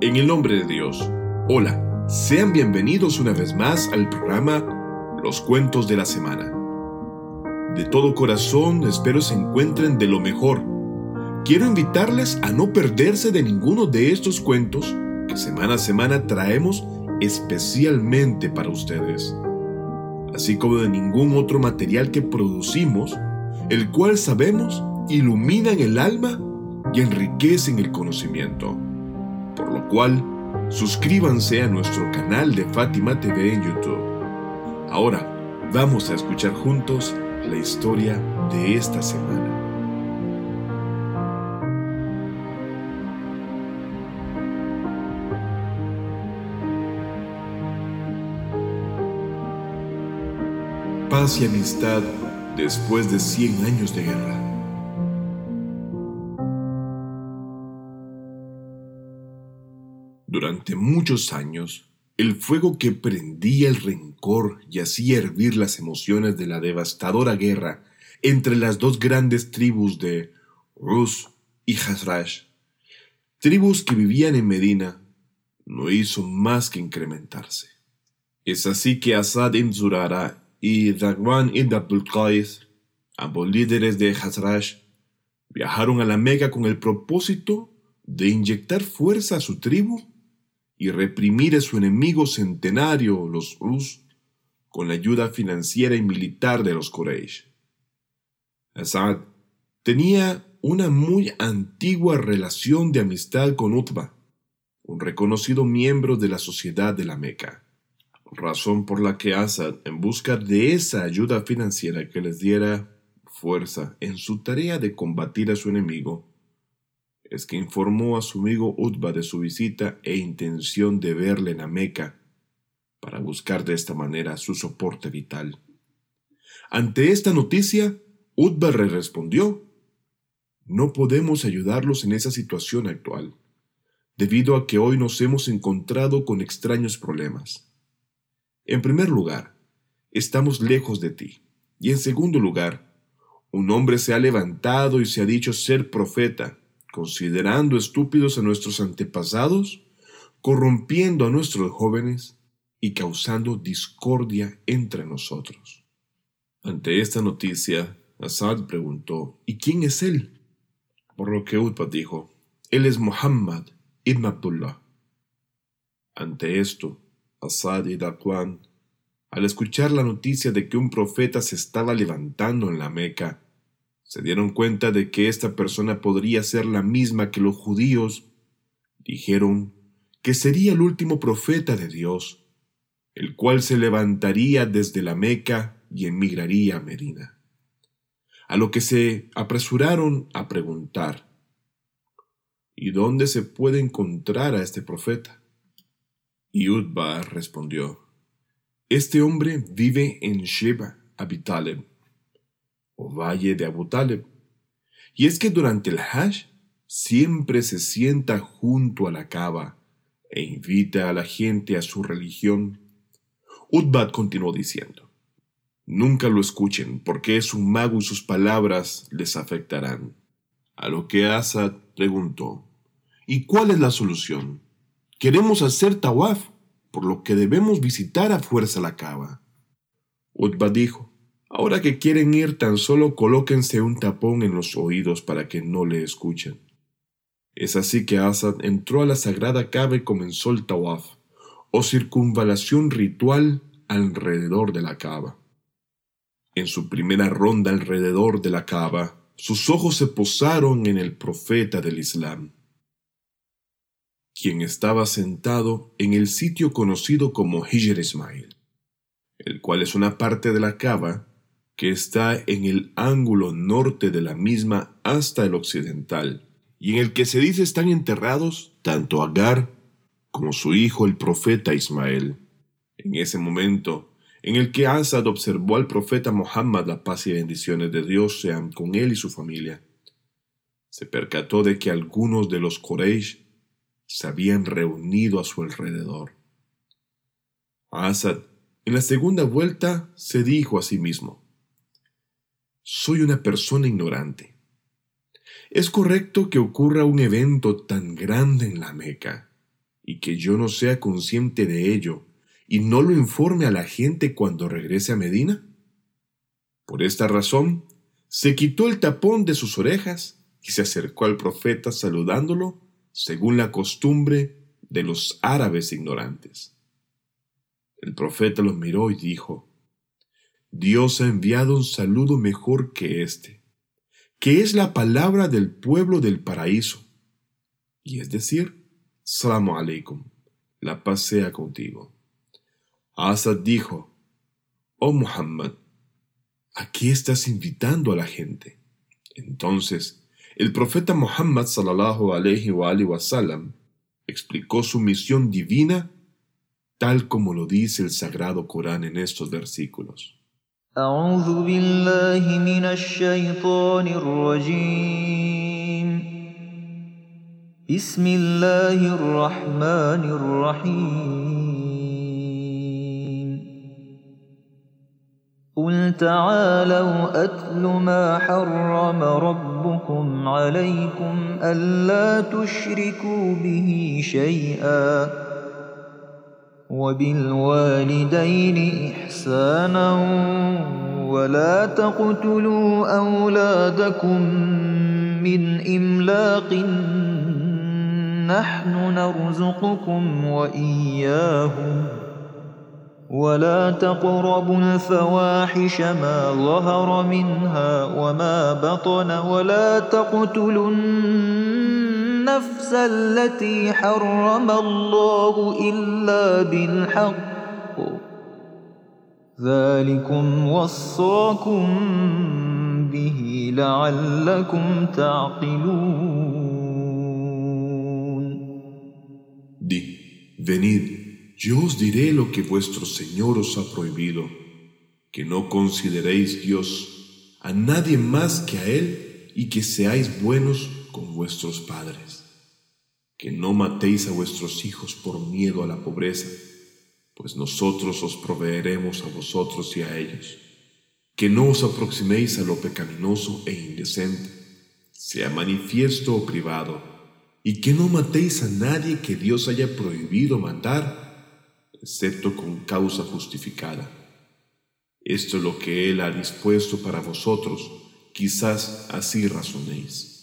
En el nombre de Dios. Hola, sean bienvenidos una vez más al programa Los Cuentos de la Semana. De todo corazón espero se encuentren de lo mejor. Quiero invitarles a no perderse de ninguno de estos cuentos que semana a semana traemos especialmente para ustedes, así como de ningún otro material que producimos, el cual sabemos iluminan el alma y enriquecen el conocimiento cual suscríbanse a nuestro canal de Fátima TV en YouTube. Ahora vamos a escuchar juntos la historia de esta semana. Paz y amistad después de 100 años de guerra. Muchos años, el fuego que prendía el rencor y hacía hervir las emociones de la devastadora guerra entre las dos grandes tribus de Rus y Hazrash, tribus que vivían en Medina, no hizo más que incrementarse. Es así que Asad ibn Zurara y Dagwan ibn Abdul Qais, ambos líderes de Hazrash, viajaron a la Mega con el propósito de inyectar fuerza a su tribu y reprimir a su enemigo centenario, los Rus, con la ayuda financiera y militar de los Quraysh. Asad tenía una muy antigua relación de amistad con Utba, un reconocido miembro de la sociedad de la Meca, razón por la que Asad, en busca de esa ayuda financiera que les diera fuerza en su tarea de combatir a su enemigo, es que informó a su amigo Utba de su visita e intención de verle en la Meca, para buscar de esta manera su soporte vital. Ante esta noticia, Utba le respondió, no podemos ayudarlos en esa situación actual, debido a que hoy nos hemos encontrado con extraños problemas. En primer lugar, estamos lejos de ti, y en segundo lugar, un hombre se ha levantado y se ha dicho ser profeta, considerando estúpidos a nuestros antepasados, corrompiendo a nuestros jóvenes y causando discordia entre nosotros. Ante esta noticia, Asad preguntó, ¿y quién es él? Por lo que Utbah dijo, él es Muhammad ibn Abdullah. Ante esto, Asad y Dakwan, al escuchar la noticia de que un profeta se estaba levantando en la Meca, se dieron cuenta de que esta persona podría ser la misma que los judíos dijeron que sería el último profeta de Dios, el cual se levantaría desde la Meca y emigraría a Medina. A lo que se apresuraron a preguntar, ¿y dónde se puede encontrar a este profeta? Y Utba respondió, Este hombre vive en Sheba, Abitaleb, o valle de Abu Talib. Y es que durante el Hajj siempre se sienta junto a la cava e invita a la gente a su religión. Utbad continuó diciendo, Nunca lo escuchen, porque es un mago y sus palabras les afectarán. A lo que Asad preguntó, ¿Y cuál es la solución? Queremos hacer tawaf, por lo que debemos visitar a fuerza la cava. Utbad dijo, Ahora que quieren ir, tan solo colóquense un tapón en los oídos para que no le escuchen. Es así que Asad entró a la sagrada cava y comenzó el tawaf, o circunvalación ritual alrededor de la cava. En su primera ronda alrededor de la cava, sus ojos se posaron en el profeta del Islam, quien estaba sentado en el sitio conocido como Hijr Ismail, el cual es una parte de la cava que está en el ángulo norte de la misma hasta el occidental, y en el que se dice están enterrados tanto Agar como su hijo el profeta Ismael. En ese momento, en el que Asad observó al profeta Muhammad, la paz y bendiciones de Dios sean con él y su familia, se percató de que algunos de los Quraysh se habían reunido a su alrededor. Asad, en la segunda vuelta, se dijo a sí mismo, soy una persona ignorante. ¿Es correcto que ocurra un evento tan grande en la Meca y que yo no sea consciente de ello y no lo informe a la gente cuando regrese a Medina? Por esta razón, se quitó el tapón de sus orejas y se acercó al profeta saludándolo según la costumbre de los árabes ignorantes. El profeta los miró y dijo, Dios ha enviado un saludo mejor que este, que es la palabra del pueblo del paraíso, y es decir, Salamu alaikum, la paz sea contigo. Asad dijo, Oh Muhammad, ¿a qué estás invitando a la gente? Entonces, el profeta Muhammad sallallahu alayhi wa, wa sallam, explicó su misión divina tal como lo dice el sagrado Corán en estos versículos. أعوذ بالله من الشيطان الرجيم. بسم الله الرحمن الرحيم. قل تعالوا أتل ما حرم ربكم عليكم ألا تشركوا به شيئا. وبالوالدين إحسانا ولا تقتلوا أولادكم من إملاق نحن نرزقكم وإياهم ولا تقربوا الفواحش ما ظهر منها وما بطن ولا تقتلوا النفس التي حرم الله إلا بالحق ذلكم وصاكم به لعلكم تعقلون Di, venid, yo os diré lo que vuestro Señor os ha prohibido, que no consideréis Dios a nadie más que a Él y que seáis buenos vuestros padres que no matéis a vuestros hijos por miedo a la pobreza, pues nosotros os proveeremos a vosotros y a ellos. Que no os aproximéis a lo pecaminoso e indecente, sea manifiesto o privado, y que no matéis a nadie que Dios haya prohibido matar, excepto con causa justificada. Esto es lo que Él ha dispuesto para vosotros, quizás así razonéis.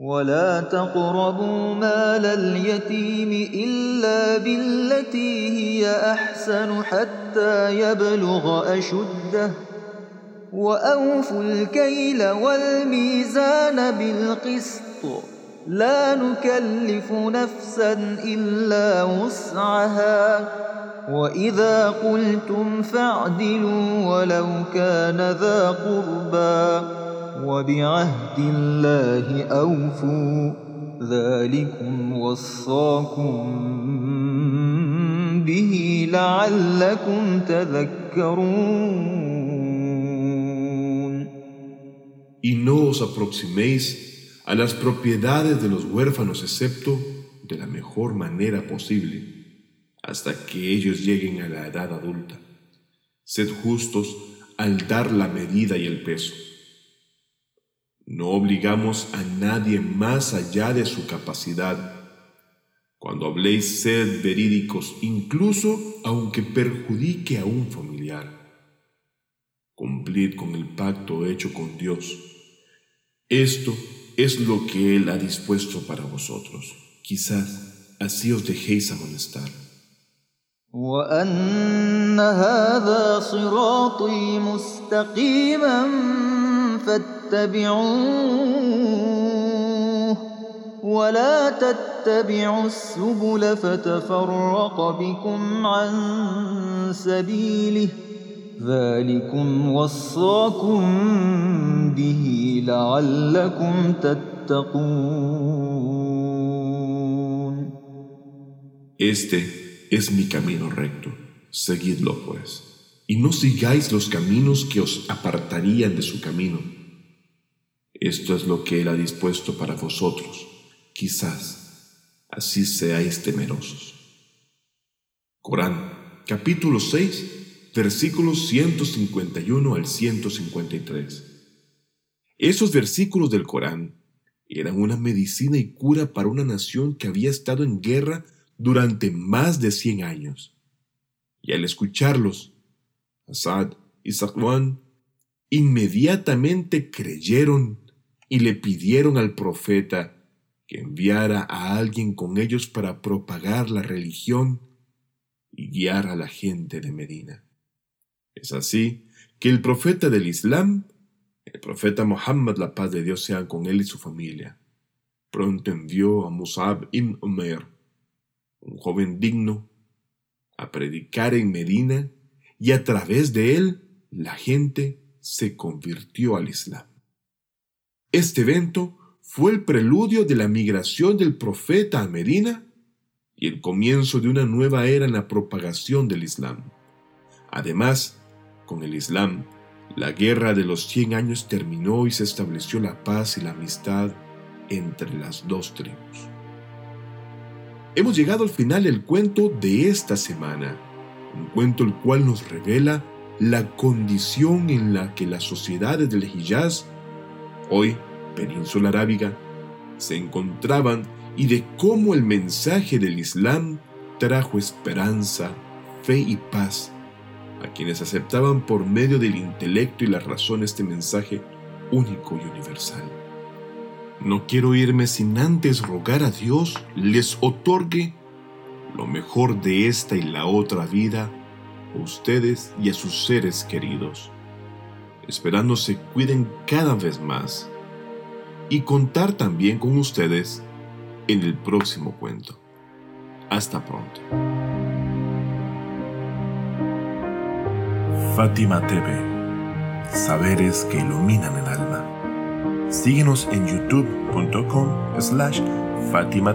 ولا تقربوا مال اليتيم إلا بالتي هي أحسن حتى يبلغ أشده وأوفوا الكيل والميزان بالقسط لا نكلف نفسا إلا وسعها وإذا قلتم فاعدلوا ولو كان ذا قربى وبعهد الله أوفوا ذلكم وصاكم به لعلكم تذكرون Y no os aproximéis a las propiedades de los huérfanos excepto de la mejor manera posible, hasta que ellos lleguen a la edad adulta. Sed justos al dar la medida y el peso. No obligamos a nadie más allá de su capacidad. Cuando habléis, sed verídicos, incluso aunque perjudique a un familiar. Cumplid con el pacto hecho con Dios. Esto es lo que Él ha dispuesto para vosotros. Quizás así os dejéis amonestar. فاتبعوه ولا تتبعوا السبل فتفرق بكم عن سبيله ذلكم وصاكم به لعلكم تتقون. Este es mi camino recto, seguidlo pues, y no sigáis los caminos que os apartarían de su camino Esto es lo que Él ha dispuesto para vosotros. Quizás así seáis temerosos. Corán, capítulo 6, versículos 151 al 153. Esos versículos del Corán eran una medicina y cura para una nación que había estado en guerra durante más de 100 años. Y al escucharlos, Asad y Safwan inmediatamente creyeron y le pidieron al profeta que enviara a alguien con ellos para propagar la religión y guiar a la gente de Medina. Es así que el profeta del Islam, el profeta Muhammad, la paz de Dios sea con él y su familia, pronto envió a Musab ibn Umair, un joven digno, a predicar en Medina y a través de él la gente se convirtió al Islam. Este evento fue el preludio de la migración del profeta a Medina y el comienzo de una nueva era en la propagación del Islam. Además, con el Islam, la guerra de los 100 años terminó y se estableció la paz y la amistad entre las dos tribus. Hemos llegado al final del cuento de esta semana, un cuento el cual nos revela la condición en la que las sociedades del Hijaz, hoy península arábiga, se encontraban y de cómo el mensaje del Islam trajo esperanza, fe y paz a quienes aceptaban por medio del intelecto y la razón este mensaje único y universal. No quiero irme sin antes rogar a Dios les otorgue lo mejor de esta y la otra vida a ustedes y a sus seres queridos, esperando se cuiden cada vez más y contar también con ustedes en el próximo cuento. Hasta pronto. Fátima TV. Saberes que iluminan el alma. Síguenos en youtube.com slash Fátima